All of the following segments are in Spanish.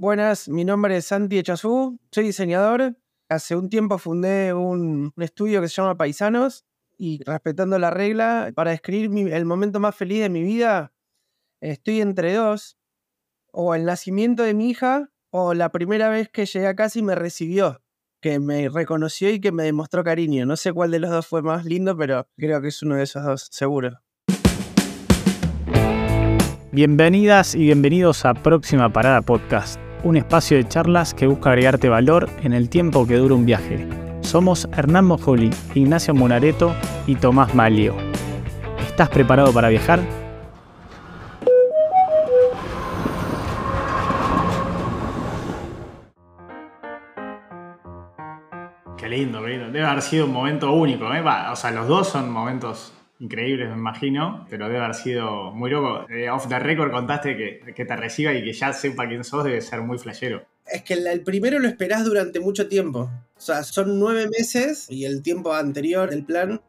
Buenas, mi nombre es Santi Echazú, soy diseñador. Hace un tiempo fundé un, estudio que se llama Paisanos y respetando la regla, para describir el momento más feliz de mi vida, estoy entre dos, o el nacimiento de mi hija o la primera vez que llegué a casa y me recibió, que me reconoció y que me demostró cariño. No sé cuál de los dos fue más lindo, pero creo que es uno de esos dos, seguro. Bienvenidas y bienvenidos a Próxima Parada Podcast, un espacio de charlas que busca agregarte valor en el tiempo que dura un viaje. Somos Hernán Mojoli, Ignacio Monareto y Tomás Malio. ¿Estás preparado para viajar? Qué lindo, qué lindo. Debe haber sido un momento único, ¿eh? O sea, los dos son momentos increíbles, me imagino, pero debe haber sido muy loco. Eh, off the record contaste que, que te reciba y que ya sepa quién sos, debe ser muy flashero. Es que el, el primero lo esperás durante mucho tiempo. O sea, son nueve meses y el tiempo anterior del plan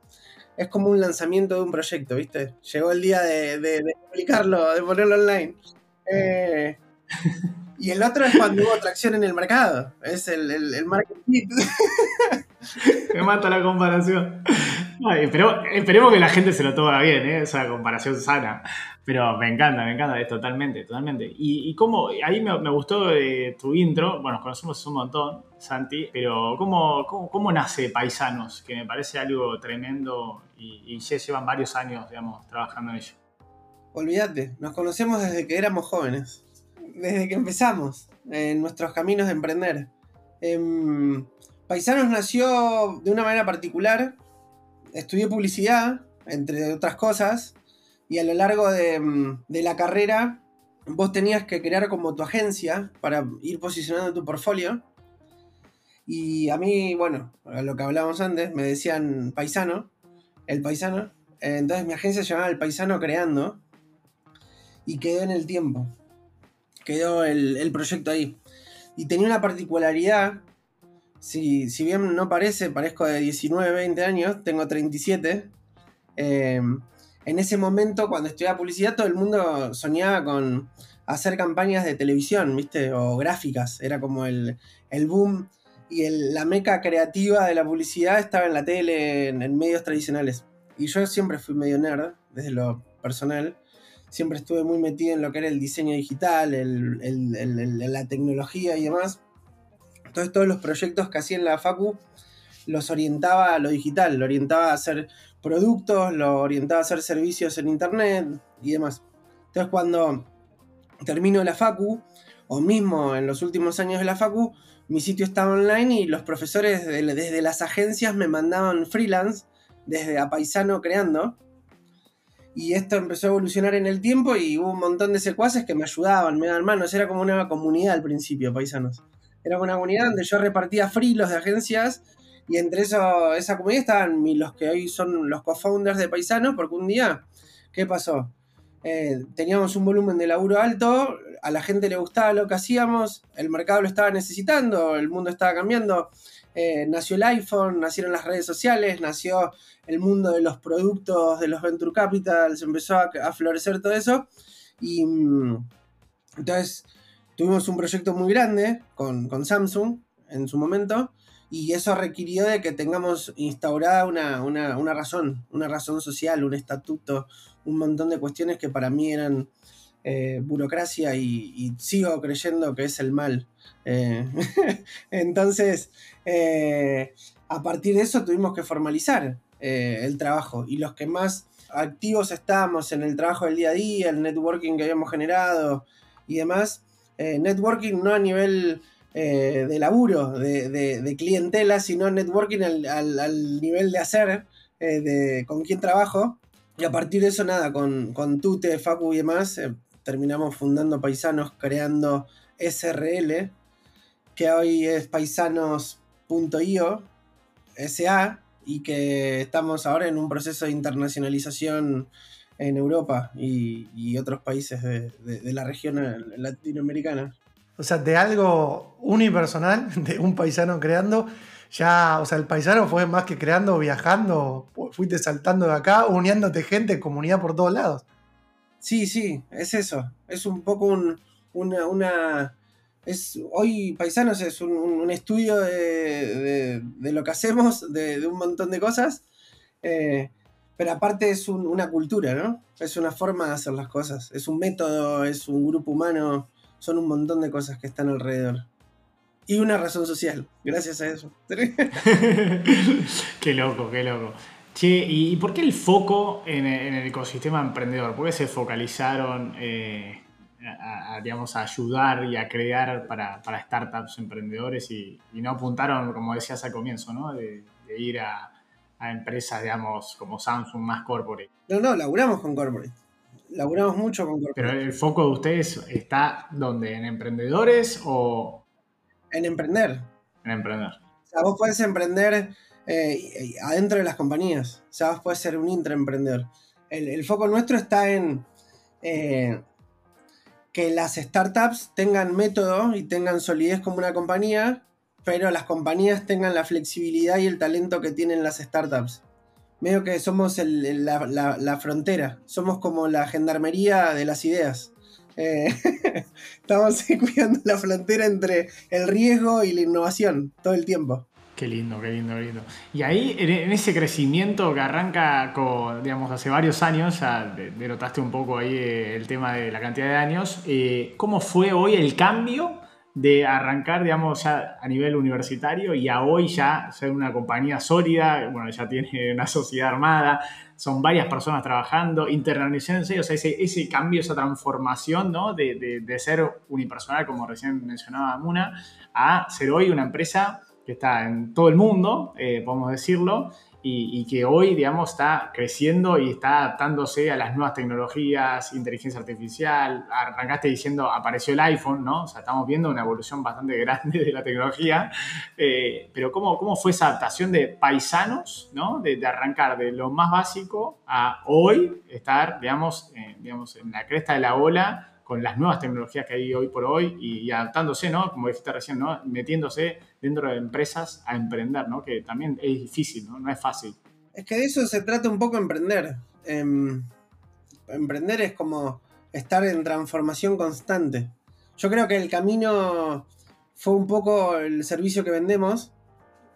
es como un lanzamiento de un proyecto, ¿viste? Llegó el día de, de- de publicarlo, de ponerlo online. Eh, y el otro es cuando hubo tracción en el mercado. Es el, el, el market fit. Me mata la comparación. Ay, pero, esperemos que la gente se lo tome bien, ¿eh? esa comparación sana. Pero me encanta, me encanta, es totalmente, totalmente. Y, cómo, ahí me, gustó eh, tu intro, bueno, nos conocemos un montón, Santi, pero ¿cómo, cómo, cómo nace Paisanos? Que me parece algo tremendo y, y ya llevan varios años, digamos, trabajando en ello. Olvídate, nos conocemos desde que éramos jóvenes. Desde que empezamos en nuestros caminos de emprender. Em, Paisanos nació de una manera particular. Estudié publicidad, entre otras cosas. Y a lo largo de, la carrera, vos tenías que crear como tu agencia para ir posicionando tu portfolio. Y a mí, bueno, a lo que hablábamos antes, me decían paisano, el paisano. Entonces mi agencia se llamaba El Paisano Creando y quedó en el tiempo. Quedó el, el proyecto ahí. Y tenía una particularidad. Si, si bien no parece, parezco de 19, 20 años, tengo 37. eh, en ese momento, cuando estudiaba publicidad, todo el mundo soñaba con hacer campañas de televisión, ¿viste? O gráficas. Era como el, el boom. Y la meca creativa de la publicidad estaba en la tele, en, medios tradicionales. Y yo siempre fui medio nerd, desde lo personal siempre estuve muy metido en lo que era el diseño digital, la tecnología y demás. Entonces todos los proyectos que hacía en la Facu los orientaba a lo digital, lo orientaba a hacer productos, lo orientaba a hacer servicios en internet y demás. Entonces cuando termino la Facu, o mismo en los últimos años de la Facu, mi sitio estaba online y los profesores de- desde las agencias me mandaban freelance, desde a paisano creando. Y esto empezó a evolucionar en el tiempo y hubo un montón de secuaces que me ayudaban, me daban manos. Era como una comunidad al principio, paisanos. Era una comunidad donde yo repartía frilos de agencias y entre eso, esa comunidad estaban los que hoy son los co-founders de Paisanos, porque un día, ¿qué pasó? Eh, teníamos un volumen de laburo alto, a la gente le gustaba lo que hacíamos, el mercado lo estaba necesitando, el mundo estaba cambiando. eh, nació el iPhone, nacieron las redes sociales, nació el mundo de los productos, de los venture capitals, empezó a, a florecer todo eso. Y mm, entonces tuvimos un proyecto muy grande con, con Samsung en su momento. Y eso requirió de que tengamos instaurada una, una- una razón, una razón social, un estatuto, un montón de cuestiones que para mí eran eh, burocracia y, sigo creyendo que es el mal. Eh, entonces, eh, a partir de eso tuvimos que formalizar el trabajo y los que más activos estábamos en el trabajo del día a día, el networking que habíamos generado y demás, eh, networking no a nivel eh, de laburo, de, de- de clientela, sino networking al, al- nivel de hacer, eh, de con quién trabajo. Y a partir de eso, nada, con, con Tute, Facu y demás, terminamos fundando Paisanos, creando SRL, que hoy es paisanos.io, SA, y que estamos ahora en un proceso de internacionalización en Europa y, y otros países de, de- de la región latinoamericana. O sea, de algo unipersonal, de un paisano creando, ya, o sea, el paisano fue más que creando, viajando, fuiste saltando de acá, uniéndote gente, comunidad por todos lados. Sí, sí, es eso. Es un poco un- una, una, es, hoy Paisanos es un, estudio de, lo que hacemos, de, un montón de cosas, eh, pero aparte es una cultura, ¿no? Es una forma de hacer las cosas, es un método, es un grupo humano, son un montón de cosas que están alrededor. Y una razón social, gracias a eso. qué loco, qué loco. Che, ¿y por qué el foco en el, ecosistema emprendedor? ¿Por qué se focalizaron eh, a, digamos, a ayudar y a crear para, startups emprendedores y, no apuntaron, como decías al comienzo, ¿no? de, ir a, empresas, digamos, como Samsung más corporate? No, no, laburamos con corporate. Laburamos mucho con corporate. Pero el foco de ustedes está donde, en emprendedores o... En emprender. En emprender. O sea, vos podés emprender eh, adentro de las compañías. O sea, vos podés ser un intraemprendedor. El, el foco nuestro está en eh, que las startups tengan método y tengan solidez como una compañía, pero las compañías tengan la flexibilidad y el talento que tienen las startups. Medio que somos la, frontera, somos como la gendarmería de las ideas. Eh, estamos cuidando la frontera entre el riesgo y la innovación todo el tiempo. Qué lindo, qué lindo, qué lindo. Y ahí, en ese crecimiento que arranca, con, digamos, hace varios años, ya denotaste un poco ahí eh, el tema de la cantidad de años, eh, ¿cómo fue hoy el cambio de arrancar, digamos, ya a nivel universitario y a hoy ya ser una compañía sólida, bueno, ya tiene una sociedad armada, son varias personas trabajando, internalizándose, o sea, ese, ese cambio, esa transformación, ¿no? De, de, de ser unipersonal, como recién mencionaba Muna, a ser hoy una empresa que está en todo el mundo, eh, podemos decirlo, y, que hoy, digamos, está creciendo y está adaptándose a las nuevas tecnologías, inteligencia artificial. Arrancaste diciendo, apareció el iPhone, ¿no? O sea, estamos viendo una evolución bastante grande de la tecnología. Eh, pero ¿cómo, ¿cómo fue esa adaptación de paisanos, ¿no? De, arrancar de lo más básico a hoy estar, digamos, digamos, en la cresta de la ola con las nuevas tecnologías que hay hoy por hoy y, adaptándose, ¿no? Como dijiste recién, ¿no? Metiéndose dentro de empresas a emprender, ¿no? Que también es difícil, ¿no? No es fácil. Es que de eso se trata un poco emprender. Em, emprender es como estar en transformación constante. Yo creo que el camino fue un poco el servicio que vendemos,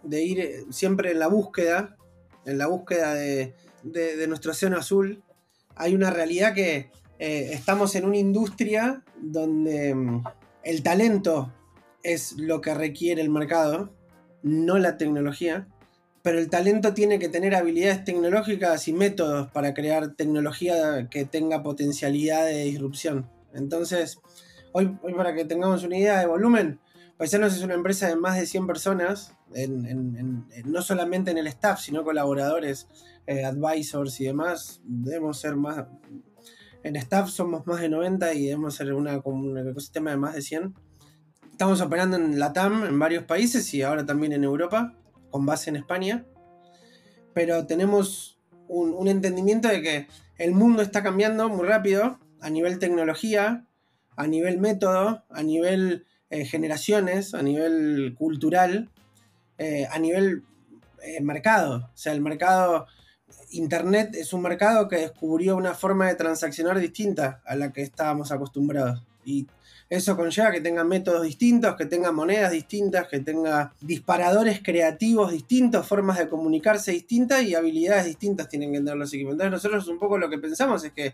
de ir siempre en la búsqueda, en la búsqueda de nuestro océano azul. Hay una realidad que eh, estamos en una industria donde mm, el talento es lo que requiere el mercado, no la tecnología, pero el talento tiene que tener habilidades tecnológicas y métodos para crear tecnología que tenga potencialidad de disrupción. Entonces, hoy, para que tengamos una idea de volumen, Paisanos es una empresa de más de 100 personas, no solamente en el staff, sino colaboradores, eh, advisors y demás. Debemos ser más, en staff somos más de 90 y debemos ser un ecosistema de más de 100. Estamos operando en Latam, en varios países y ahora también en Europa, con base en España. Pero tenemos un, entendimiento de que el mundo está cambiando muy rápido a nivel tecnología, a nivel método, a nivel eh, generaciones, a nivel cultural, eh, a nivel eh, mercado. O sea, el mercado Internet es un mercado que descubrió una forma de transaccionar distinta a la que estábamos acostumbrados. Y eso conlleva que tenga métodos distintos, que tenga monedas distintas, que tenga disparadores creativos distintos, formas de comunicarse distintas y habilidades distintas tienen que tener los equipos. Entonces nosotros un poco lo que pensamos es que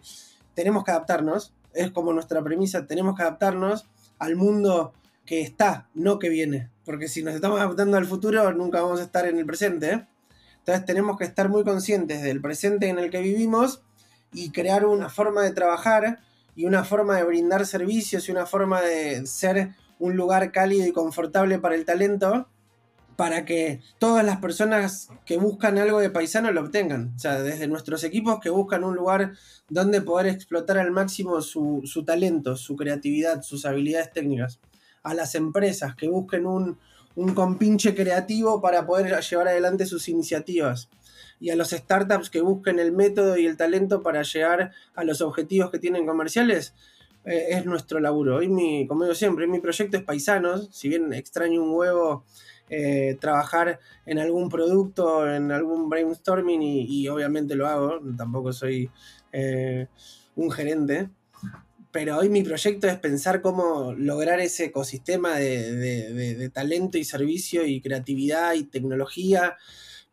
tenemos que adaptarnos, es como nuestra premisa, tenemos que adaptarnos al mundo que está, no que viene. Porque si nos estamos adaptando al futuro, nunca vamos a estar en el presente. Entonces tenemos que estar muy conscientes del presente en el que vivimos y crear una forma de trabajar y una forma de brindar servicios y una forma de ser un lugar cálido y confortable para el talento para que todas las personas que buscan algo de paisano lo obtengan. O sea, desde nuestros equipos que buscan un lugar donde poder explotar al máximo su, su talento, su creatividad, sus habilidades técnicas. A las empresas que busquen un, un compinche creativo para poder llevar adelante sus iniciativas. Y a los startups que busquen el método y el talento para llegar a los objetivos que tienen comerciales, eh, es nuestro laburo. Hoy mi, como digo siempre, mi proyecto es paisanos, si bien extraño un huevo eh, trabajar en algún producto, en algún brainstorming, y, obviamente lo hago, tampoco soy eh, un gerente, pero hoy mi proyecto es pensar cómo lograr ese ecosistema de, talento y servicio y creatividad y tecnología,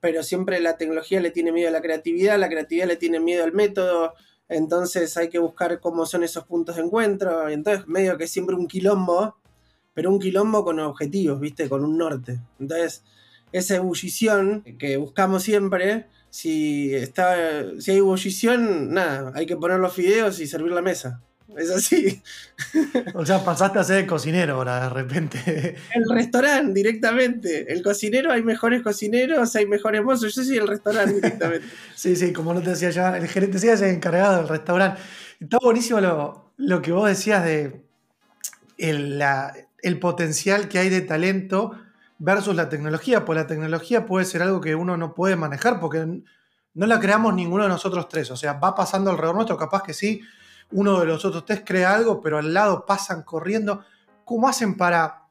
pero siempre la tecnología le tiene miedo a la creatividad, la creatividad le tiene miedo al método, entonces hay que buscar cómo son esos puntos de encuentro, entonces medio que siempre un quilombo, pero un quilombo con objetivos, ¿viste? Con un norte. Entonces, esa ebullición que buscamos siempre, si, está, si hay ebullición, nada, hay que poner los fideos y servir la mesa. Es así. O sea, pasaste a ser cocinero ahora de repente. El restaurante directamente. El cocinero, hay mejores cocineros, hay mejores mozos. Yo soy el restaurante directamente. sí, sí, como no te decía ya, el gerente sí es el encargado del restaurante. Está buenísimo lo, lo que vos decías de el, el potencial que hay de talento versus la tecnología, pues la tecnología puede ser algo que uno no puede manejar porque no la creamos ninguno de nosotros tres, o sea, va pasando alrededor nuestro, capaz que sí, uno de los otros tres crea algo, pero al lado pasan corriendo. ¿Cómo hacen para...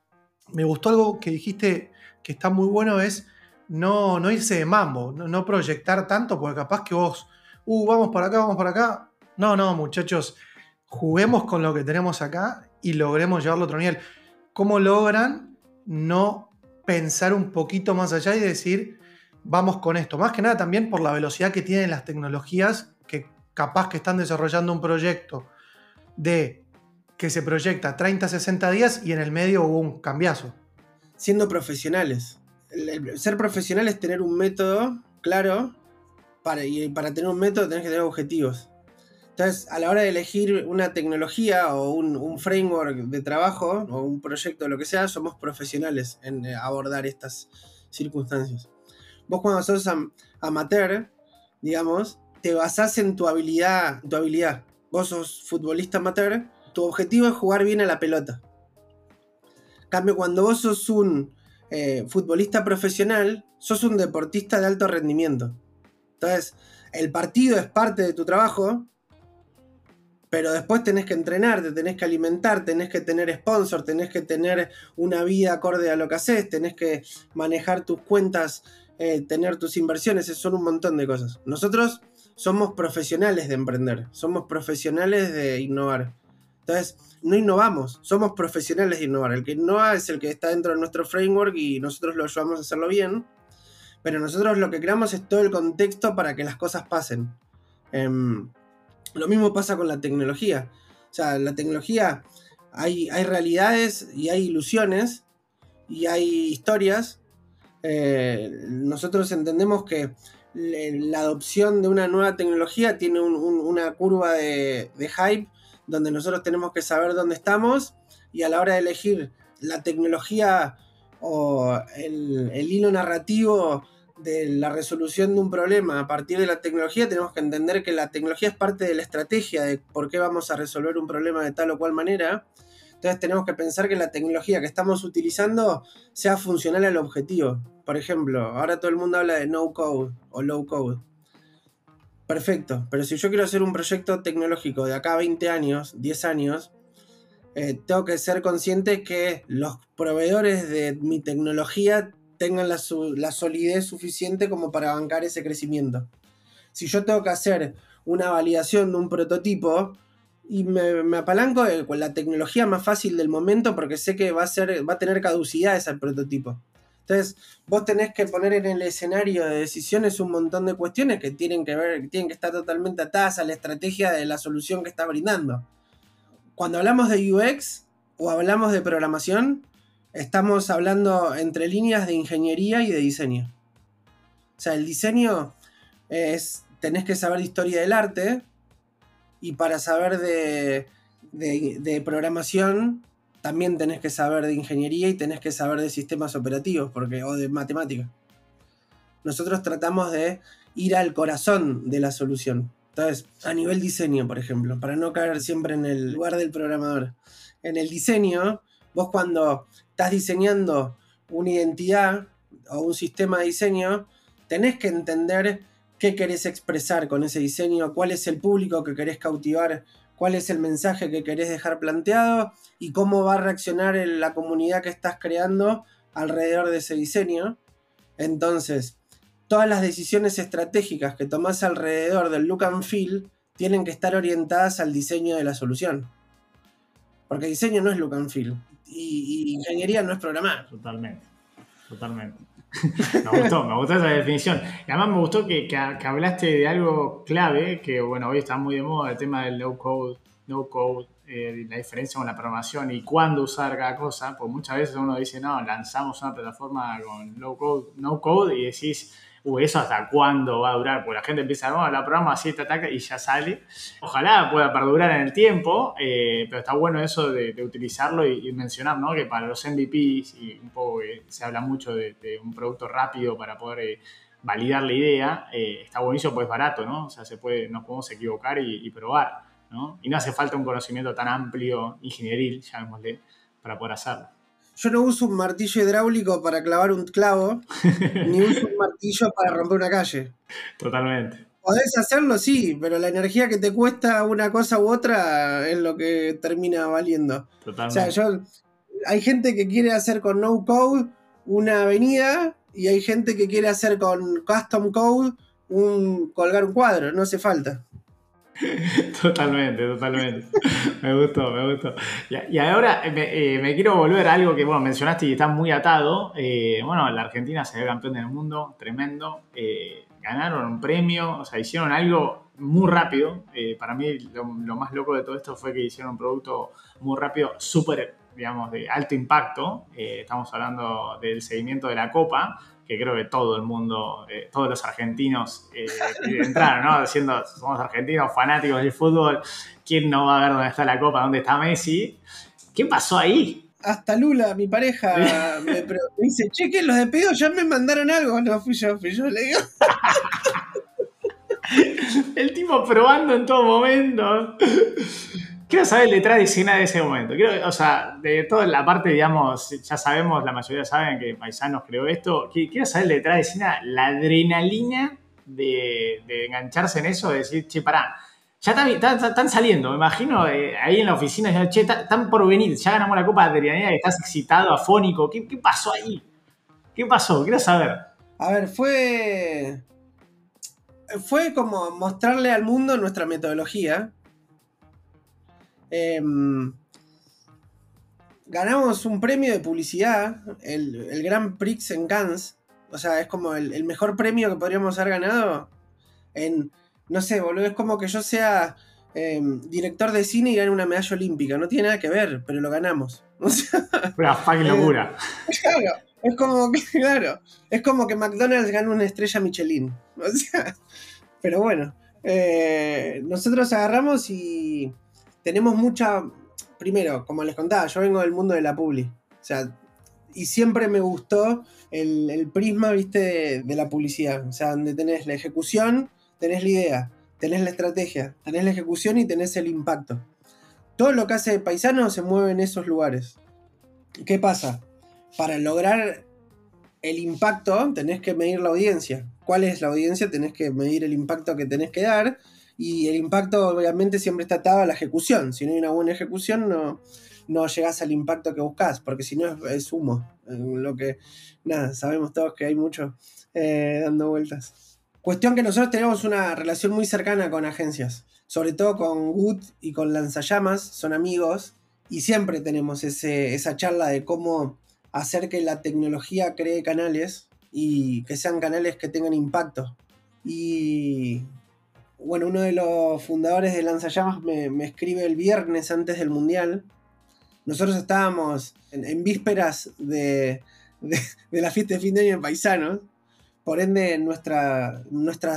Me gustó algo que dijiste que está muy bueno, es no, no irse de mambo, no, proyectar tanto, porque capaz que vos, uh, vamos para acá, vamos para acá. No, no, muchachos, juguemos con lo que tenemos acá y logremos llevarlo a otro nivel. ¿Cómo logran no pensar un poquito más allá y decir, vamos con esto? Más que nada también por la velocidad que tienen las tecnologías que capaz que están desarrollando un proyecto de que se proyecta 30, 60 días y en el medio hubo un cambiazo. Siendo profesionales. ser profesional es tener un método claro para, y para tener un método tenés que tener objetivos. Entonces, a la hora de elegir una tecnología o un, framework de trabajo o un proyecto o lo que sea, somos profesionales en eh, abordar estas circunstancias. Vos cuando sos amateur, digamos, te basás en tu habilidad, tu habilidad. Vos sos futbolista amateur, tu objetivo es jugar bien a la pelota. cambio, cuando vos sos un eh, futbolista profesional, sos un deportista de alto rendimiento. Entonces, el partido es parte de tu trabajo, pero después tenés que entrenar, te tenés que alimentar, tenés que tener sponsor, tenés que tener una vida acorde a lo que haces, tenés que manejar tus cuentas, eh, tener tus inversiones, son un montón de cosas. Nosotros somos profesionales de emprender, somos profesionales de innovar. Entonces, no innovamos, somos profesionales de innovar. El que innova es el que está dentro de nuestro framework y nosotros lo ayudamos a hacerlo bien. Pero nosotros lo que creamos es todo el contexto para que las cosas pasen. Em, lo mismo pasa con la tecnología. O sea, la tecnología, hay, hay realidades y hay ilusiones y hay historias. Eh, nosotros entendemos que la adopción de una nueva tecnología tiene una curva de, hype donde nosotros tenemos que saber dónde estamos y a la hora de elegir la tecnología o el, hilo narrativo de la resolución de un problema a partir de la tecnología, tenemos que entender que la tecnología es parte de la estrategia de por qué vamos a resolver un problema de tal o cual manera. Entonces tenemos que pensar que la tecnología que estamos utilizando sea funcional al objetivo. Por ejemplo, ahora todo el mundo habla de no code o low code. Perfecto, pero si yo quiero hacer un proyecto tecnológico de acá a 20 años, 10 años, eh, tengo que ser consciente que los proveedores de mi tecnología tengan la, solidez suficiente como para bancar ese crecimiento. Si yo tengo que hacer una validación de un prototipo y me, apalanco con la tecnología más fácil del momento porque sé que va a, ser, va a tener caducidad ese prototipo. Entonces, vos tenés que poner en el escenario de decisiones un montón de cuestiones que tienen que ver, que tienen que estar totalmente atadas a la estrategia de la solución que está brindando. Cuando hablamos de UX o hablamos de programación, estamos hablando entre líneas de ingeniería y de diseño. O sea, el diseño es, tenés que saber de historia del arte y para saber de, programación también tenés que saber de ingeniería y tenés que saber de sistemas operativos porque, o de matemática. Nosotros tratamos de ir al corazón de la solución. Entonces, a nivel diseño, por ejemplo, para no caer siempre en el lugar del programador. En el diseño, vos cuando estás diseñando una identidad o un sistema de diseño, tenés que entender qué querés expresar con ese diseño, cuál es el público que querés cautivar cuál es el mensaje que querés dejar planteado y cómo va a reaccionar la comunidad que estás creando alrededor de ese diseño. Entonces, todas las decisiones estratégicas que tomás alrededor del look and feel tienen que estar orientadas al diseño de la solución. Porque diseño no es look and feel. Y, y ingeniería no es programar. Totalmente, totalmente. me gustó, me gustó esa definición. Y además me gustó que, que, hablaste de algo clave, que bueno, hoy está muy de moda el tema del no code, no code, eh, la diferencia con la programación y cuándo usar cada cosa, pues muchas veces uno dice, no, lanzamos una plataforma con no code, no code y decís, uy, ¿eso hasta cuándo va a durar? Porque la gente empieza, bueno, la programa así, te ataca y ya sale. Ojalá pueda perdurar en el tiempo, eh, pero está bueno eso de, utilizarlo y, mencionar, ¿no? Que para los MVPs, y un poco se habla mucho de, un producto rápido para poder eh, validar la idea, eh, está buenísimo, pues barato, ¿no? O sea, se puede, nos podemos equivocar y, probar, ¿no? Y no hace falta un conocimiento tan amplio, ingenieril, llamémosle, para poder hacerlo. Yo no uso un martillo hidráulico para clavar un clavo, ni uso un martillo para romper una calle. Totalmente. Podés hacerlo, sí, pero la energía que te cuesta una cosa u otra es lo que termina valiendo. Totalmente. O sea, yo, hay gente que quiere hacer con no code una avenida y hay gente que quiere hacer con custom code un colgar un cuadro, no hace falta. Totalmente, totalmente. Me gustó, me gustó. Y, ahora eh, eh, me, quiero volver a algo que bueno, mencionaste y está muy atado. Eh, bueno, la Argentina se ve campeón del mundo, tremendo. ganaron un premio, o sea, hicieron algo muy rápido. para mí lo, más loco de todo esto fue que hicieron un producto muy rápido, súper, digamos, de alto impacto. estamos hablando del seguimiento de la Copa que creo que todo el mundo, eh, todos los argentinos eh, entraron, ¿no? Diciendo, somos argentinos, fanáticos del fútbol, ¿quién no va a ver dónde está la copa, dónde está Messi? ¿Qué pasó ahí? Hasta Lula, mi pareja, me, dice, che, que los despedidos ya me mandaron algo. No, fui yo, fui yo, le digo. el tipo probando en todo momento. Quiero saber detrás de escena de ese momento. Quiero, o sea, de toda la parte, digamos, ya sabemos, la mayoría saben que Paisanos creó esto. Quiero saber detrás de escena la adrenalina de, engancharse en eso, de decir, che, pará, ya están, saliendo, me imagino, eh, ahí en la oficina, ya, che, están por venir, ya ganamos la Copa de Adrenalina, estás excitado, afónico. ¿Qué, ¿Qué pasó ahí? ¿Qué pasó? Quiero saber. A ver, fue. Fue como mostrarle al mundo nuestra metodología Em, ganamos un premio de publicidad, el, el Grand Prix en Cannes. O sea, es como el, mejor premio que podríamos haber ganado. En, no sé, boludo, es como que yo sea em, director de cine y gane una medalla olímpica. No tiene nada que ver, pero lo ganamos. una fucking locura. claro, es como que, claro, es como que McDonald's gana una estrella Michelin. O sea, pero bueno, eh, nosotros agarramos y tenemos mucha. Primero, como les contaba, yo vengo del mundo de la publi. O sea, y siempre me gustó el, prisma, viste, de, la publicidad. O sea, donde tenés la ejecución, tenés la idea, tenés la estrategia, tenés la ejecución y tenés el impacto. Todo lo que hace Paisano se mueve en esos lugares. ¿Qué pasa? Para lograr el impacto tenés que medir la audiencia. ¿Cuál es la audiencia? Tenés que medir el impacto que tenés que dar y el impacto obviamente siempre está atado a la ejecución. Si no hay una buena ejecución no, no llegás al impacto que buscas, porque si no es, humo. Lo que, nada, sabemos todos que hay mucho eh, dando vueltas. Cuestión que nosotros tenemos una relación muy cercana con agencias, sobre todo con Wood y con Lanzallamas, son amigos, y siempre tenemos ese, esa charla de cómo hacer que la tecnología cree canales y que sean canales que tengan impacto. Y bueno, uno de los fundadores de Lanzallamas me, me escribe el viernes antes del Mundial. Nosotros estábamos en, vísperas de, la fiesta de fin de año de Paisanos. Por ende, nuestra,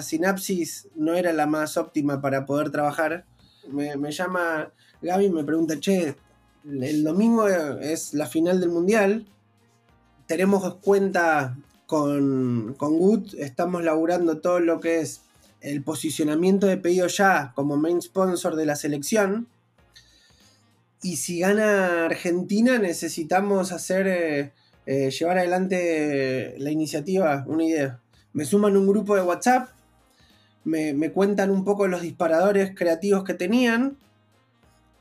sinapsis no era la más óptima para poder trabajar. Me, llama Gaby y me pregunta, che, el domingo es la final del Mundial. Tenemos cuenta con, con Good, estamos laburando todo lo que es el posicionamiento de pedido ya como main sponsor de la selección. Y si gana Argentina, necesitamos hacer eh, eh, llevar adelante la iniciativa, una idea. Me suman un grupo de WhatsApp, me, cuentan un poco los disparadores creativos que tenían.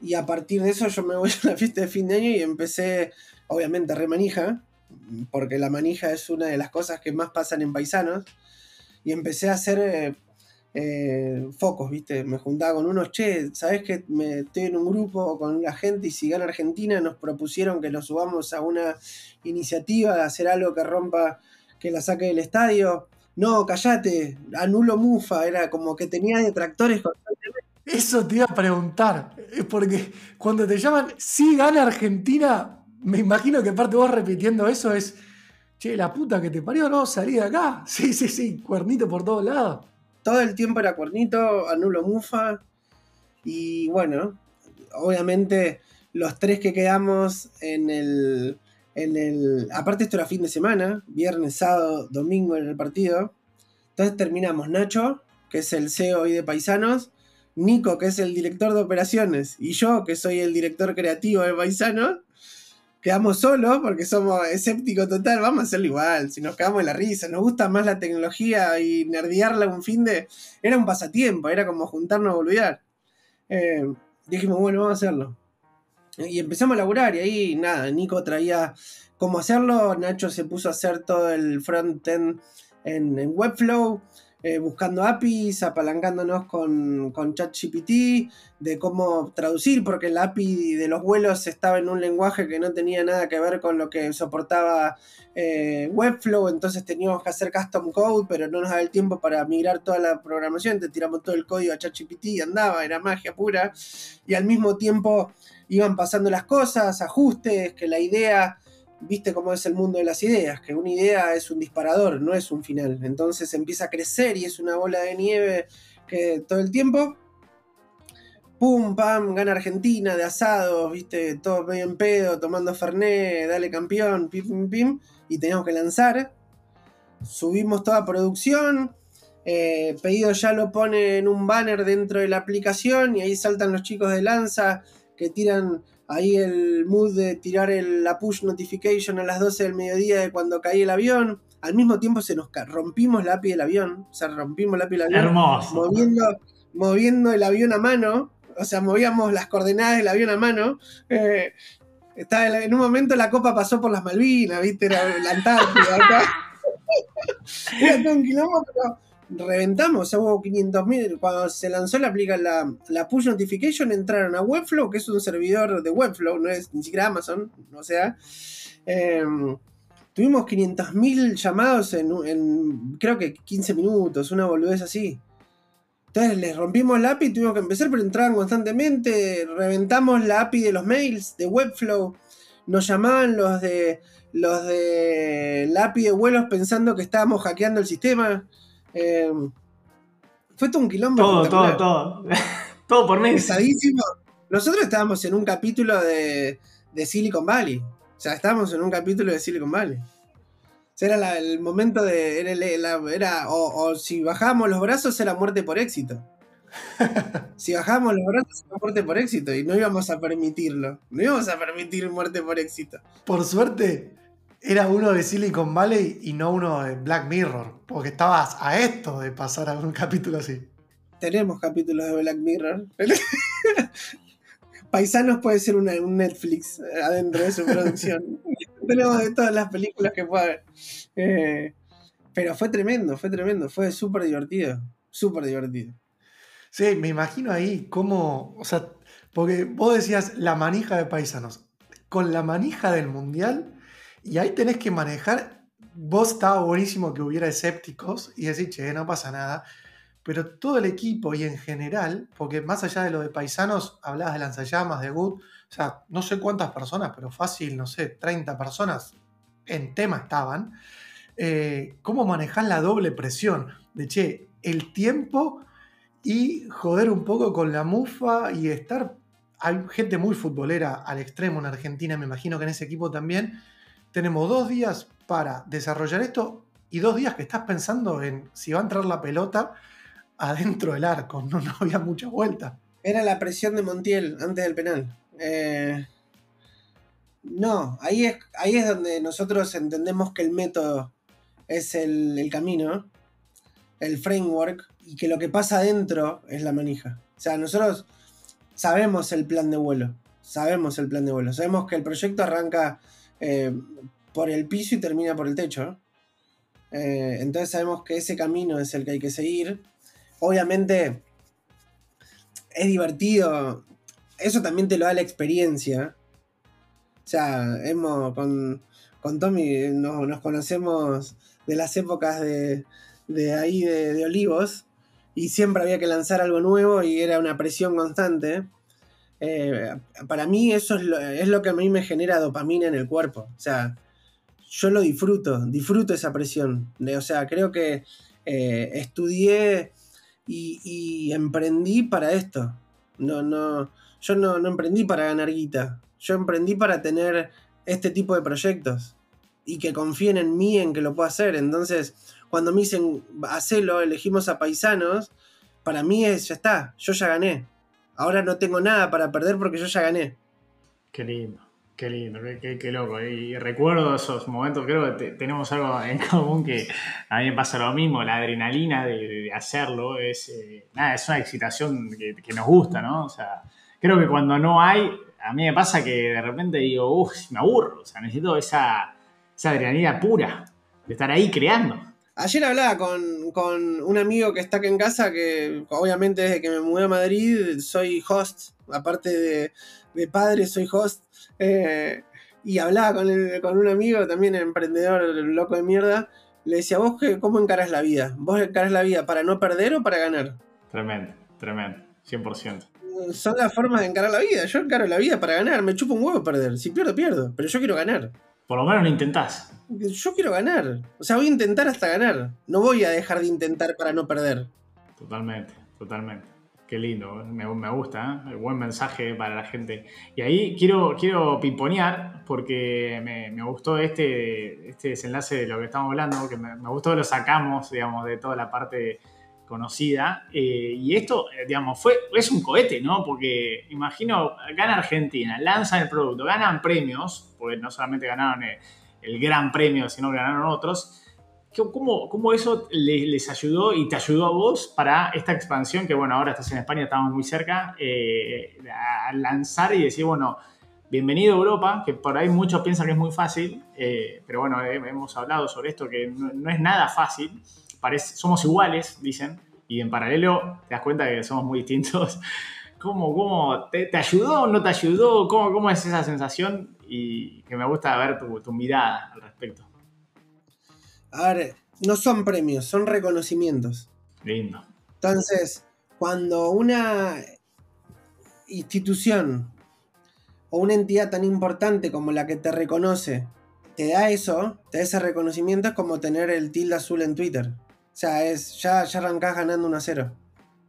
Y a partir de eso yo me voy a la fiesta de fin de año y empecé, obviamente, remanija, porque la manija es una de las cosas que más pasan en paisanos. Y empecé a hacer eh, focos, ¿viste? Me juntaba con unos, che, ¿sabes que me, estoy en un grupo con la gente y si gana Argentina nos propusieron que nos subamos a una iniciativa de hacer algo que rompa, que la saque del estadio? No, callate, anulo Mufa, era como que tenía detractores constantemente. Eso te iba a preguntar, porque cuando te llaman, si gana Argentina, me imagino que aparte vos repitiendo eso es, che, la puta que te parió, no, salí de acá. Sí, sí, sí, cuernito por todos lados todo el tiempo era cuernito, anulo mufa. Y bueno, obviamente los tres que quedamos en el, en el. Aparte, esto era fin de semana, viernes, sábado, domingo en el partido. Entonces terminamos Nacho, que es el CEO de Paisanos, Nico, que es el director de operaciones, y yo, que soy el director creativo de Paisanos quedamos solos porque somos escépticos total, vamos a hacerlo igual, si nos quedamos en la risa, nos gusta más la tecnología y nerdearla un fin de... Era un pasatiempo, era como juntarnos a boludear. Eh, dijimos, bueno, vamos a hacerlo. Y empezamos a laburar y ahí nada, Nico traía cómo hacerlo, Nacho se puso a hacer todo el front-end en, en Webflow, eh, buscando APIs, apalancándonos con, con ChatGPT, de cómo traducir, porque la API de los vuelos estaba en un lenguaje que no tenía nada que ver con lo que soportaba eh, Webflow, entonces teníamos que hacer custom code, pero no nos daba el tiempo para migrar toda la programación, te tiramos todo el código a ChatGPT y andaba, era magia pura, y al mismo tiempo iban pasando las cosas, ajustes, que la idea viste cómo es el mundo de las ideas, que una idea es un disparador, no es un final. Entonces empieza a crecer y es una bola de nieve que todo el tiempo, pum, pam, gana Argentina de asados, viste, todo medio en pedo, tomando Fernet, dale campeón, pim, pim, pim, y teníamos que lanzar. Subimos toda producción. Eh, pedido ya lo pone en un banner dentro de la aplicación y ahí saltan los chicos de lanza que tiran ahí el mood de tirar la push notification a las 12 del mediodía de cuando caí el avión. Al mismo tiempo se nos rompimos la API del avión, o sea, rompimos la API del avión. Hermoso. Moviendo, moviendo el avión a mano, o sea, movíamos las coordenadas del avión a mano. Eh, estaba en un momento la copa pasó por las Malvinas, ¿viste? Era la Antártida. Era todo un kilómetro reventamos, o sea, hubo 500.000. Cuando se lanzó la, la, la, push notification, entraron a Webflow, que es un servidor de Webflow, no es ni siquiera Amazon, o sea. Em, tuvimos 500.000 llamados en, creo que 15 minutos, una boludez así. Entonces les rompimos la API y tuvimos que empezar, pero entraban constantemente. Reventamos la API de los mails de Webflow. Nos llamaban los de los de la API de vuelos pensando que estábamos hackeando el sistema. Eh, fue todo un quilombo. Todo, todo, todo. todo por mí. Pesadísimo. Nosotros estábamos en un capítulo de, de, Silicon Valley. O sea, estábamos en un capítulo de Silicon Valley. O sea, era el momento de. Era, o, si bajábamos los brazos, era muerte por éxito. si bajábamos los brazos, era muerte por éxito. Y no íbamos a permitirlo. No íbamos a permitir muerte por éxito. Por suerte, era uno de Silicon Valley y no uno de Black Mirror, porque estabas a esto de pasar a un capítulo así. Tenemos capítulos de Black Mirror. Paisanos puede ser un Netflix adentro de su producción. Tenemos de todas las películas que pueda haber. Eh, pero fue tremendo, fue tremendo, fue súper divertido, súper divertido. Sí, me imagino ahí cómo, o sea, porque vos decías la manija de paisanos. Con la manija del mundial, y ahí tenés que manejar. Vos estaba buenísimo que hubiera escépticos y decir, che, no pasa nada. Pero todo el equipo y en general, porque más allá de lo de paisanos, hablabas de lanzallamas, de Good, o sea, no sé cuántas personas, pero fácil, no sé, 30 personas en tema estaban. Eh, ¿Cómo manejar la doble presión? De che, el tiempo y joder un poco con la mufa y estar. Hay gente muy futbolera al extremo en Argentina, me imagino que en ese equipo también tenemos dos días para desarrollar esto y dos días que estás pensando en si va a entrar la pelota adentro del arco. No, no había mucha vuelta. Era la presión de Montiel antes del penal. Eh, no, ahí es, ahí es donde nosotros entendemos que el método es el, el camino, el framework, y que lo que pasa adentro es la manija. O sea, nosotros sabemos el plan de vuelo. Sabemos el plan de vuelo. Sabemos que el proyecto arranca eh, por el piso y termina por el techo. Eh, entonces sabemos que ese camino es el que hay que seguir. obviamente es divertido. Eso también te lo da la experiencia. O sea, hemos con, con Tommy nos, conocemos de las épocas de, de ahí de, Olivos y siempre había que lanzar algo nuevo y era una presión constante. Eh, para mí eso es lo, que a mí me genera dopamina en el cuerpo. O sea, yo lo disfruto, disfruto esa presión. o sea, creo que eh, estudié y, emprendí para esto. No, no, yo no, no emprendí para ganar guita. Yo emprendí para tener este tipo de proyectos y que confíen en mí en que lo puedo hacer. Entonces, cuando me dicen, hacelo, elegimos a paisanos, para mí es, ya está, yo ya gané. Ahora no tengo nada para perder porque yo ya gané. Qué lindo, qué lindo, qué, loco. Y recuerdo esos momentos, creo que tenemos algo en común que a mí me pasa lo mismo, la adrenalina de, hacerlo es, eh, nada, es una excitación que, nos gusta, ¿no? O sea, creo que cuando no hay, a mí me pasa que de repente digo, uff, me aburro, o sea, necesito esa adrenalina pura de estar ahí creando. Ayer hablaba con, un amigo que está aquí en casa, que obviamente desde que me mudé a Madrid soy host, aparte de, padre soy host, eh, y hablaba con, un amigo también emprendedor loco de mierda, le decía, vos cómo encaras la vida, vos encaras la vida para no perder o para ganar. Tremendo, tremendo, 100%. Son las formas de encarar la vida, yo encaro la vida para ganar, me chupo un huevo perder, si pierdo pierdo, pero yo quiero ganar. Por lo menos lo intentás. Yo quiero ganar. O sea, voy a intentar hasta ganar. No voy a dejar de intentar para no perder. Totalmente, totalmente. Qué lindo, me, gusta, ¿eh? buen mensaje para la gente. Y ahí quiero, quiero piponear porque me, gustó este, este desenlace de lo que estamos hablando, que me, me gustó que lo sacamos, digamos, de toda la parte conocida. Eh, y esto, eh, digamos, fue, es un cohete, ¿no? Porque imagino, gana Argentina, lanzan el producto, ganan premios, porque no solamente ganaron el, gran premio, sino que ganaron otros. ¿Cómo, cómo eso les, ayudó y te ayudó a vos para esta expansión? Que bueno, ahora estás en España, estamos muy cerca, eh, a lanzar y decir, bueno, bienvenido a Europa, que por ahí muchos piensan que es muy fácil, pero bueno, hemos hablado sobre esto, que no es nada fácil somos iguales, dicen, y en paralelo te das cuenta que somos muy distintos. ¿Cómo, cómo te, ayudó o no te ayudó? ¿Cómo, ¿Cómo es esa sensación? Y que me gusta ver tu, mirada al respecto. A ver, no son premios, son reconocimientos. Lindo. Entonces, cuando una institución o una entidad tan importante como la que te reconoce te da eso, te da ese reconocimiento, es como tener el tilde azul en Twitter. Sea, es, ya, ya arrancás ganando 1 a 0.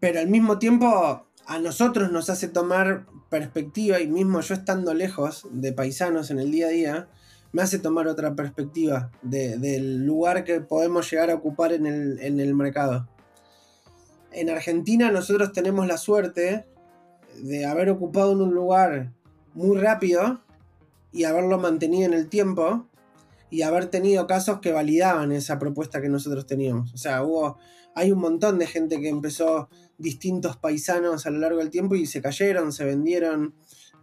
Pero al mismo tiempo, a nosotros nos hace tomar perspectiva, y mismo yo estando lejos de paisanos en el día a día, me hace tomar otra perspectiva del lugar que podemos llegar a ocupar en el, en el mercado. En Argentina nosotros tenemos la suerte de haber ocupado un lugar muy rápido y haberlo mantenido en el tiempo y haber tenido casos que validaban esa propuesta que nosotros teníamos. O sea, hubo, hay un montón de gente que empezó distintos paisanos a lo largo del tiempo y se cayeron, se vendieron,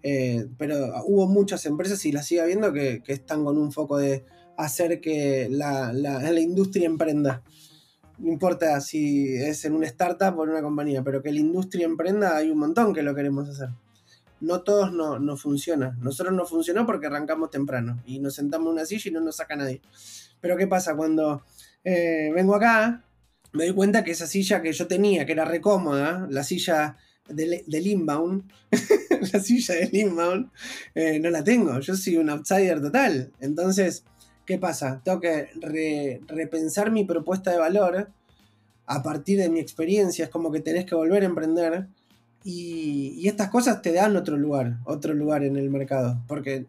eh, pero hubo muchas empresas y las sigue habiendo que, están con un foco de hacer que la, la, la industria emprenda. No importa si es en una startup o en una compañía, pero que la industria emprenda hay un montón que lo queremos hacer no todos no, no funciona. Nosotros no funcionó porque arrancamos temprano y nos sentamos en una silla y no nos saca nadie. Pero ¿qué pasa? Cuando eh, vengo acá, me doy cuenta que esa silla que yo tenía, que era recómoda, la silla del, inbound, la silla del inbound, no la tengo. Yo soy un outsider total. Entonces, ¿qué pasa? Tengo que repensar mi propuesta de valor a partir de mi experiencia. Es como que tenés que volver a emprender y, estas cosas te dan otro lugar, otro lugar en el mercado. Porque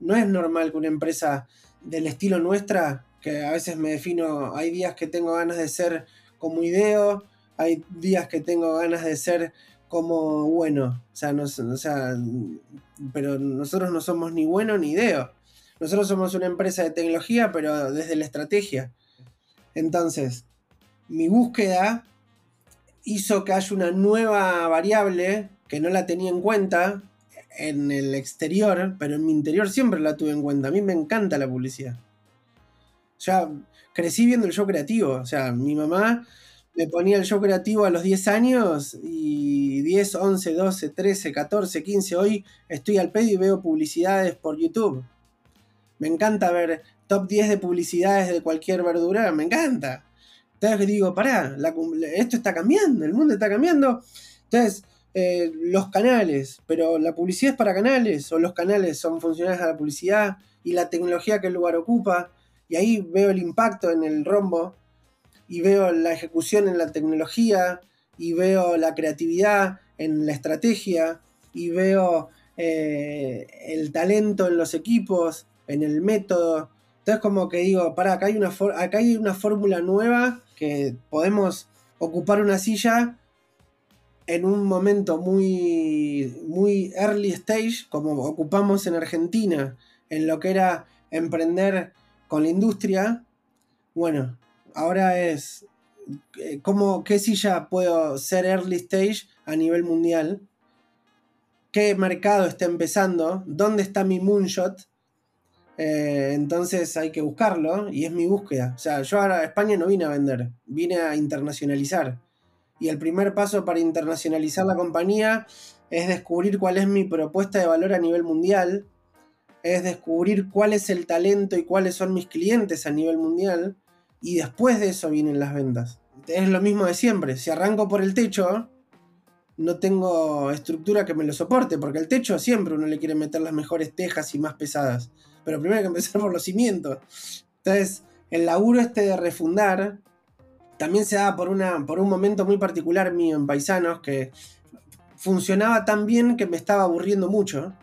no es normal que una empresa del estilo nuestra, que a veces me defino, hay días que tengo ganas de ser como ideo, hay días que tengo ganas de ser como bueno. O sea, no, o sea pero nosotros no somos ni bueno ni ideo. Nosotros somos una empresa de tecnología, pero desde la estrategia. Entonces, mi búsqueda hizo que haya una nueva variable que no la tenía en cuenta en el exterior, pero en mi interior siempre la tuve en cuenta. A mí me encanta la publicidad. Ya crecí viendo el show creativo. O sea, mi mamá me ponía el show creativo a los 10 años y 10, 11, 12, 13, 14, 15, hoy estoy al pedo y veo publicidades por YouTube. Me encanta ver top 10 de publicidades de cualquier verdura, me encanta. Entonces digo, pará, esto está cambiando, el mundo está cambiando. Entonces, eh, los canales, pero la publicidad es para canales, o los canales son funcionales a la publicidad y la tecnología que el lugar ocupa, y ahí veo el impacto en el rombo, y veo la ejecución en la tecnología, y veo la creatividad en la estrategia, y veo eh, el talento en los equipos, en el método. Entonces como que digo, para, acá hay una, acá hay una fórmula nueva que podemos ocupar una silla en un momento muy, muy early stage, como ocupamos en Argentina, en lo que era emprender con la industria, bueno, ahora es eh, ¿cómo, qué silla puedo ser early stage a nivel mundial, qué mercado está empezando, dónde está mi moonshot. Eh, entonces hay que buscarlo y es mi búsqueda. O sea, yo ahora a España no vine a vender, vine a internacionalizar. Y el primer paso para internacionalizar la compañía es descubrir cuál es mi propuesta de valor a nivel mundial, es descubrir cuál es el talento y cuáles son mis clientes a nivel mundial, y después de eso vienen las ventas. Es lo mismo de siempre, si arranco por el techo, no tengo estructura que me lo soporte, porque el techo siempre uno le quiere meter las mejores tejas y más pesadas, pero primero hay que empezar por los cimientos. Entonces, el laburo este de refundar también se daba por, una, por un momento muy particular mío en Paisanos que funcionaba tan bien que me estaba aburriendo mucho.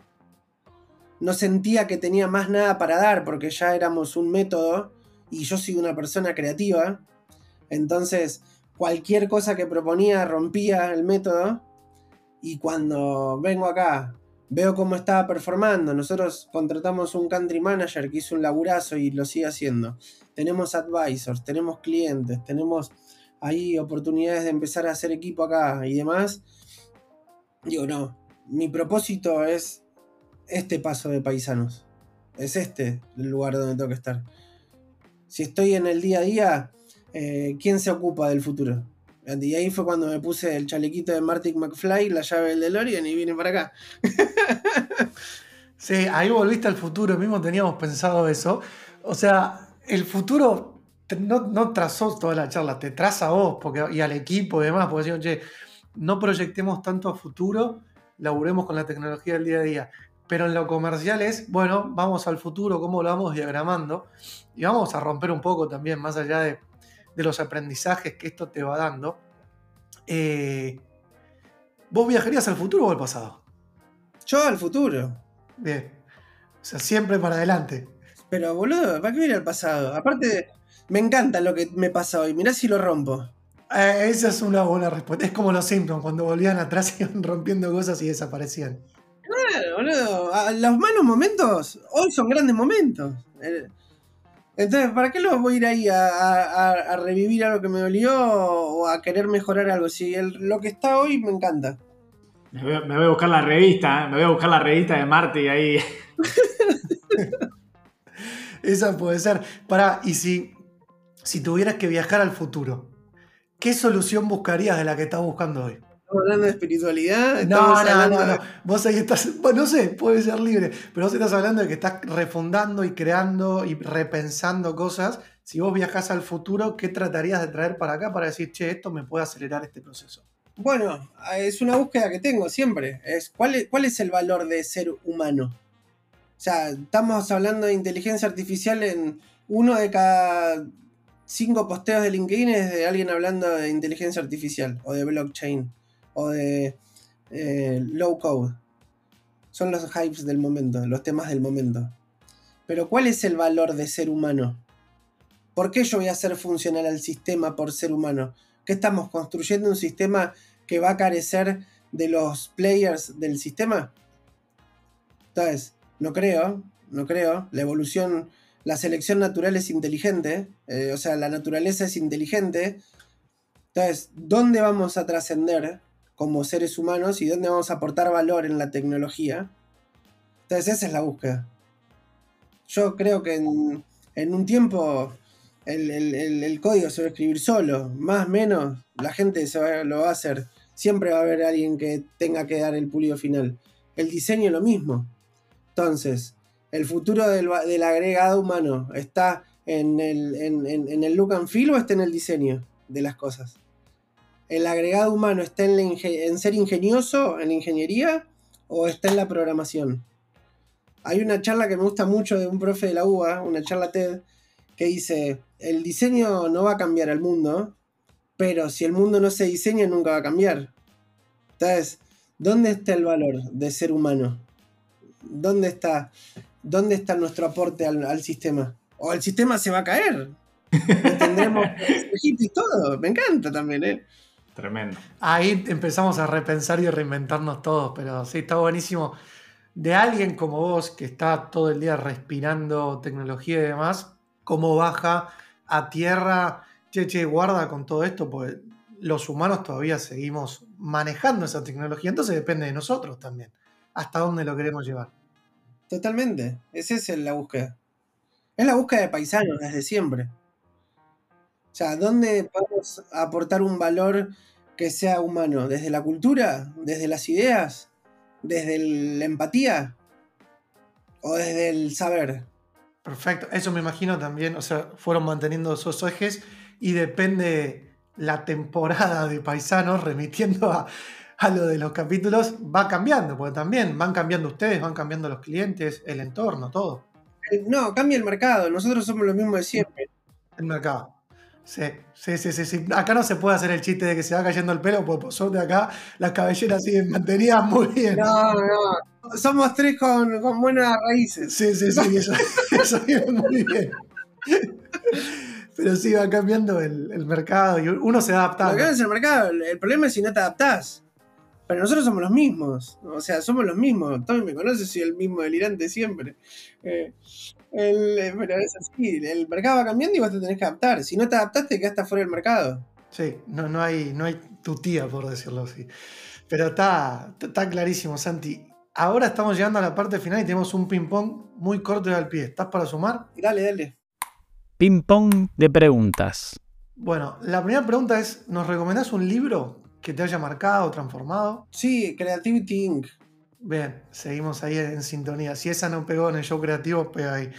No sentía que tenía más nada para dar porque ya éramos un método y yo soy una persona creativa. Entonces, cualquier cosa que proponía rompía el método. Y cuando vengo acá, veo cómo estaba performando. Nosotros contratamos un country manager que hizo un laburazo y lo sigue haciendo tenemos advisors, tenemos clientes, tenemos ahí oportunidades de empezar a hacer equipo acá y demás. Digo, no, mi propósito es este paso de paisanos. Es este el lugar donde tengo que estar. Si estoy en el día a día, eh, ¿quién se ocupa del futuro? Y ahí fue cuando me puse el chalequito de Martin McFly, la llave del DeLorean y vine para acá. sí, ahí volviste al futuro, mismo teníamos pensado eso. O sea, el futuro no, trazó toda la charla, te traza a vos porque, y al equipo y demás, porque decimos, che, no proyectemos tanto a futuro, laburemos con la tecnología del día a día. Pero en lo comercial es, bueno, vamos al futuro, cómo lo vamos diagramando, y vamos a romper un poco también, más allá de, los aprendizajes que esto te va dando. Eh, ¿Vos viajarías al futuro o al pasado? Yo al futuro. Bien. O sea, siempre para adelante. Pero boludo, ¿para qué ir al pasado? Aparte, me encanta lo que me pasa hoy. Mirá si lo rompo. Eh, esa es una buena respuesta. Es como los Simpsons, cuando volvían atrás iban rompiendo cosas y desaparecían. Claro, boludo. los malos momentos hoy son grandes momentos. Entonces, ¿para qué lo voy a ir ahí a, revivir algo que me dolió o a querer mejorar algo? Si lo que está hoy me encanta. Me voy, a, buscar la revista, ¿eh? me voy a buscar la revista de Marty ahí. Esa puede ser. Para, y si, si tuvieras que viajar al futuro, ¿qué solución buscarías de la que estás buscando hoy? ¿Estamos hablando de espiritualidad? No, no, no, no. Vos ahí estás, bueno, no sé, puede ser libre, pero vos estás hablando de que estás refundando y creando y repensando cosas. Si vos viajás al futuro, ¿qué tratarías de traer para acá para decir, che, esto me puede acelerar este proceso? Bueno, es una búsqueda que tengo siempre. Es, ¿cuál, ¿Cuál es el valor de ser humano? O sea, estamos hablando de inteligencia artificial en uno de cada cinco posteos de LinkedIn es de alguien hablando de inteligencia artificial o de blockchain o de eh, low code. Son los hypes del momento, los temas del momento. Pero ¿cuál es el valor de ser humano? ¿Por qué yo voy a ser funcional al sistema por ser humano? ¿Qué estamos construyendo un sistema que va a carecer de los players del sistema? Entonces, no creo, no creo. La evolución, la selección natural es inteligente, eh, o sea, la naturaleza es inteligente. Entonces, ¿dónde vamos a trascender como seres humanos y dónde vamos a aportar valor en la tecnología? Entonces, esa es la búsqueda. Yo creo que en, un tiempo el, código se va a escribir solo, más o menos, la gente se lo va a hacer. Siempre va a haber alguien que tenga que dar el pulido final. El diseño lo mismo. Entonces, el futuro del, agregado humano está en, el look and feel o está en el diseño de las cosas. ¿El agregado humano está en, en ser ingenioso, en la ingeniería, o está en la programación? Hay una charla que me gusta mucho de un profe de la UBA, una charla TED, que dice, el diseño no va a cambiar el mundo, pero si el mundo no se diseña nunca va a cambiar. Entonces, ¿dónde está el valor de ser humano? ¿Dónde está, dónde está nuestro aporte al, sistema? O el sistema se va a caer. Tendremos y todo. Me encanta también, ¿eh? Tremendo. Ahí empezamos a repensar y a reinventarnos todos, pero sí, está buenísimo. De alguien como vos que está todo el día respirando tecnología y demás, cómo baja a tierra, che, che, guarda con todo esto, porque los humanos todavía seguimos manejando esa tecnología, entonces depende de nosotros también, hasta dónde lo queremos llevar. Totalmente, esa es la búsqueda. Es la búsqueda de paisanos desde siempre. O sea, ¿dónde podemos aportar un valor que sea humano? ¿Desde la cultura? ¿Desde las ideas? ¿Desde la empatía? ¿O desde el saber? Perfecto, eso me imagino también, o sea, fueron manteniendo esos ejes y depende la temporada de paisanos, remitiendo a, lo de los capítulos, va cambiando, porque también van cambiando ustedes, van cambiando los clientes, el entorno, todo. No, cambia el mercado, nosotros somos lo mismo de siempre. El mercado. Sí, sí, sí, sí, Acá no se puede hacer el chiste de que se va cayendo el pelo, porque por suerte acá las cabelleras siguen mantenidas muy bien. No, no. Somos tres con, buenas raíces. Sí, sí, sí, eso, eso viene muy bien. Pero sí, va cambiando el, mercado y uno se adapta. Que es el mercado, el problema es si no te adaptás. Pero nosotros somos los mismos. O sea, somos los mismos. Tommy me conoce, soy el mismo delirante siempre. Eh, el, pero es así, el mercado va cambiando y vos te tenés que adaptar. Si no te adaptaste, quedaste fuera del mercado. Sí, no, no, hay, no hay tu tía, por decirlo así. Pero está, está clarísimo, Santi. Ahora estamos llegando a la parte final y tenemos un ping-pong muy corto y al pie. ¿Estás para sumar? Dale, dale. Ping-pong de preguntas. Bueno, la primera pregunta es: ¿nos recomendás un libro que te haya marcado, transformado? Sí, Creativity Inc. Bien, seguimos ahí en sintonía. Si esa no pegó en el show creativo, pega ahí.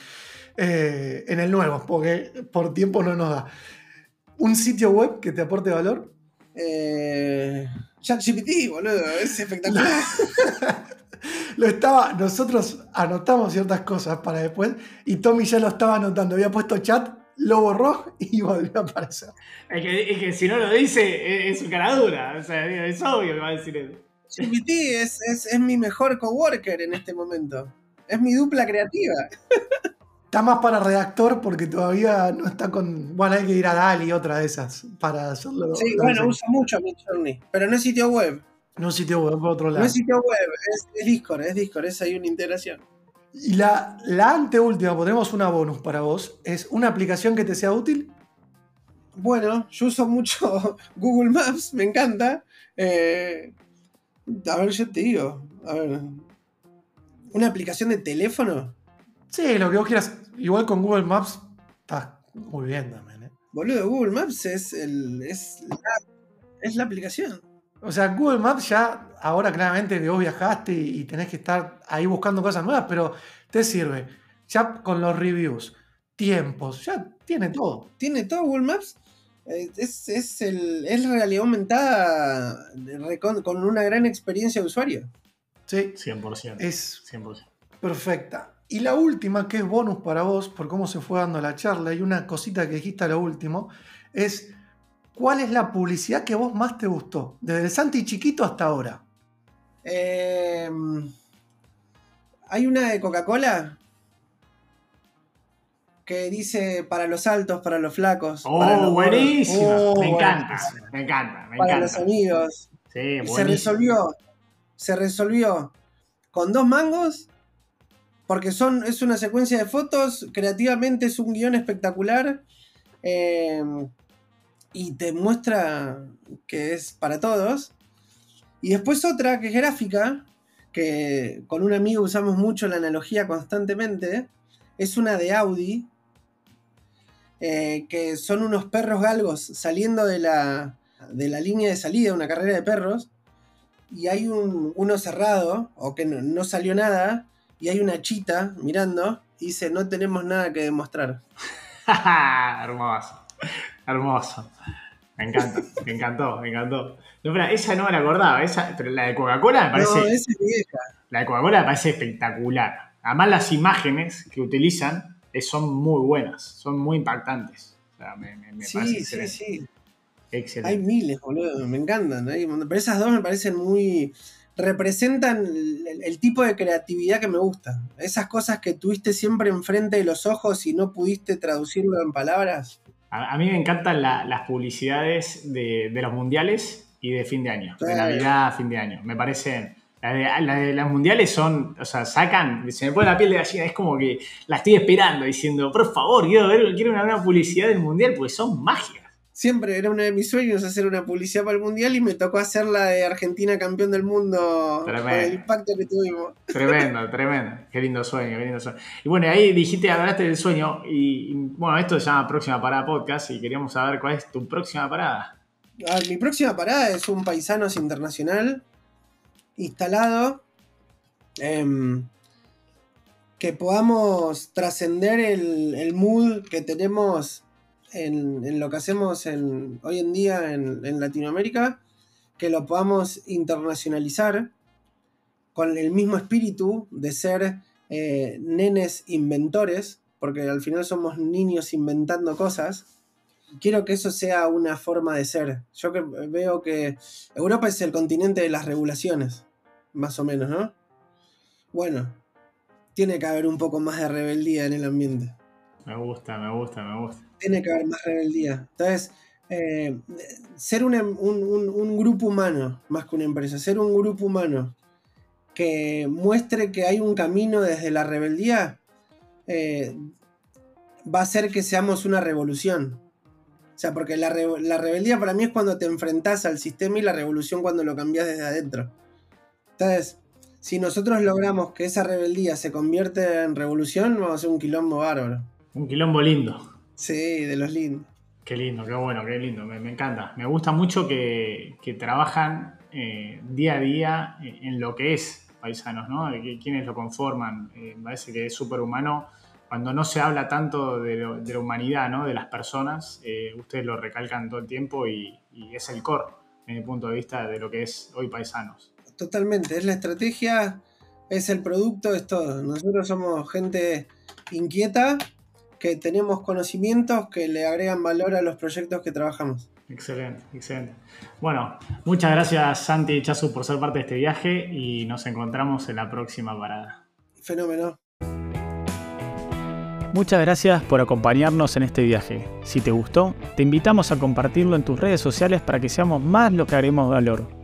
Eh, en el nuevo, porque por tiempo no nos da. ¿Un sitio web que te aporte valor? Eh, ChatGPT, boludo, es espectacular. lo estaba, nosotros anotamos ciertas cosas para después y Tommy ya lo estaba anotando. Había puesto chat, lo borró y volvió a aparecer. Es que, es que si no lo dice, es, su cara dura. O sea, es obvio que va a decir eso. GPT es, es, mi mejor coworker en este momento. Es mi dupla creativa. Está más para redactor porque todavía no está con. Bueno, hay que ir a DALI, otra de esas, para hacerlo. Sí, bueno, usa mucho Midjourney, pero no es sitio web. No es sitio web, por otro lado. No es sitio web, es, Discord, es Discord, es ahí una integración. Y la, la anteúltima, ponemos una bonus para vos, es una aplicación que te sea útil. Bueno, yo uso mucho Google Maps, me encanta. Eh, a ver, yo te digo. A ver. ¿Una aplicación de teléfono? Sí, lo que vos quieras. Igual con Google Maps está muy bien también. ¿eh? Boludo, Google Maps es, el, es, la, es la aplicación. O sea, Google Maps ya, ahora claramente que vos viajaste y, tenés que estar ahí buscando cosas nuevas, pero te sirve. Ya con los reviews, tiempos, ya tiene todo. Tiene todo Google Maps. Eh, es, es, el, es realidad aumentada con una gran experiencia de usuario. Sí. 100%. Es 100%. perfecta. Y la última, que es bonus para vos, por cómo se fue dando la charla, y una cosita que dijiste a lo último, es ¿cuál es la publicidad que vos más te gustó? Desde el Santi chiquito hasta ahora. Em, hay una de Coca-Cola que dice para los altos, para los flacos. Oh, buenísimo. Oh, me, encanta, me encanta, me para los amigos. Sí, se resolvió. Se resolvió con dos mangos. Porque son, es una secuencia de fotos. Creativamente es un guion espectacular. Eh, y te muestra que es para todos. Y después otra que es gráfica. Que con un amigo usamos mucho la analogía constantemente. Es una de Audi eh, que son unos perros galgos saliendo de la, de la línea de salida, una carrera de perros, y hay un, uno cerrado, o que no, no salió nada, y hay una chita mirando, y dice, no tenemos nada que demostrar. hermoso, hermoso. Me encanta, me encantó, me encantó. No, pero esa no me la acordaba, esa, pero la de Coca-Cola me parece. No, esa es vieja. La de Coca-Cola me parece espectacular. Además, las imágenes que utilizan son muy buenas, son muy impactantes. O sea, me, me- me parece Sí, sí, excelente. sí. Excelente. Hay miles, boludo, me encantan. montón. Pero esas dos me parecen muy. representan el, tipo de creatividad que me gusta. Esas cosas que tuviste siempre enfrente de los ojos y no pudiste traducirlo en palabras. A, a mí me encantan la- las publicidades de, de los mundiales y de fin de año, de Claro. Navidad a fin de año. Me parecen. La de, la de las mundiales son, o sea, sacan, se me pone la piel de gallina, es como que la estoy esperando diciendo, por favor, quiero ver, quiero una nueva publicidad del mundial porque son mágicas. Siempre era uno de mis sueños hacer una publicidad para el mundial y me tocó hacer la de Argentina campeón del mundo Tremendo. con el impacto que tuvimos. Tremendo, tremendo. Qué lindo sueño, qué lindo sueño. Y bueno, ahí dijiste, hablaste del sueño y, y, bueno, esto se llama Próxima Parada Podcast y queríamos saber cuál es tu próxima parada. Ah, mi próxima parada es un Paisanos Internacional instalado. em, que podamos trascender el, el mood que tenemos en, en lo que hacemos en- hoy en día en, en Latinoamérica, que lo podamos internacionalizar con el mismo espíritu de ser eh, nenes inventores, porque al final somos niños inventando cosas. Quiero que eso sea una forma de ser. Yo veo que Europa es el continente de las regulaciones, más o menos, ¿no? Bueno, tiene que haber un poco más de rebeldía en el ambiente. Me gusta, me gusta, me gusta. Tiene que haber más rebeldía. Entonces, eh, ser un, un- un grupo humano, más que una empresa, ser un grupo humano que muestre que hay un camino desde la rebeldía, eh, va a hacer que seamos una revolución. O sea, porque la, re- la rebeldía para mí es cuando te enfrentás al sistema y la revolución cuando lo cambias desde adentro. Entonces, si nosotros logramos que esa rebeldía se convierta en revolución, vamos a hacer un quilombo bárbaro. Un quilombo lindo. Sí, de los lindos. Qué lindo, qué bueno, qué lindo. Me, me encanta. Me gusta mucho que, que trabajan eh, día a día eh, en lo que es paisanos, ¿no? Quienes lo conforman. Eh, me parece que es súper humano. Cuando no se habla tanto de, lo- de la humanidad, ¿no? De las personas, eh, ustedes lo recalcan todo el tiempo y, y es el core, desde mi punto de vista, de lo que es hoy paisanos. Totalmente, es la estrategia, es el producto, es todo. Nosotros somos gente inquieta, que tenemos conocimientos que le agregan valor a los proyectos que trabajamos. Excelente, excelente. Bueno, muchas gracias Santi y Chasu por ser parte de este viaje y nos encontramos en la próxima parada. Fenómeno. Muchas gracias por acompañarnos en este viaje. Si te gustó, te invitamos a compartirlo en tus redes sociales para que seamos más lo que haremos valor.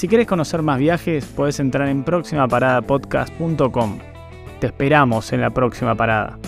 Si quieres conocer más viajes, puedes entrar en próximaparadapodcast.com. Te esperamos en la próxima parada.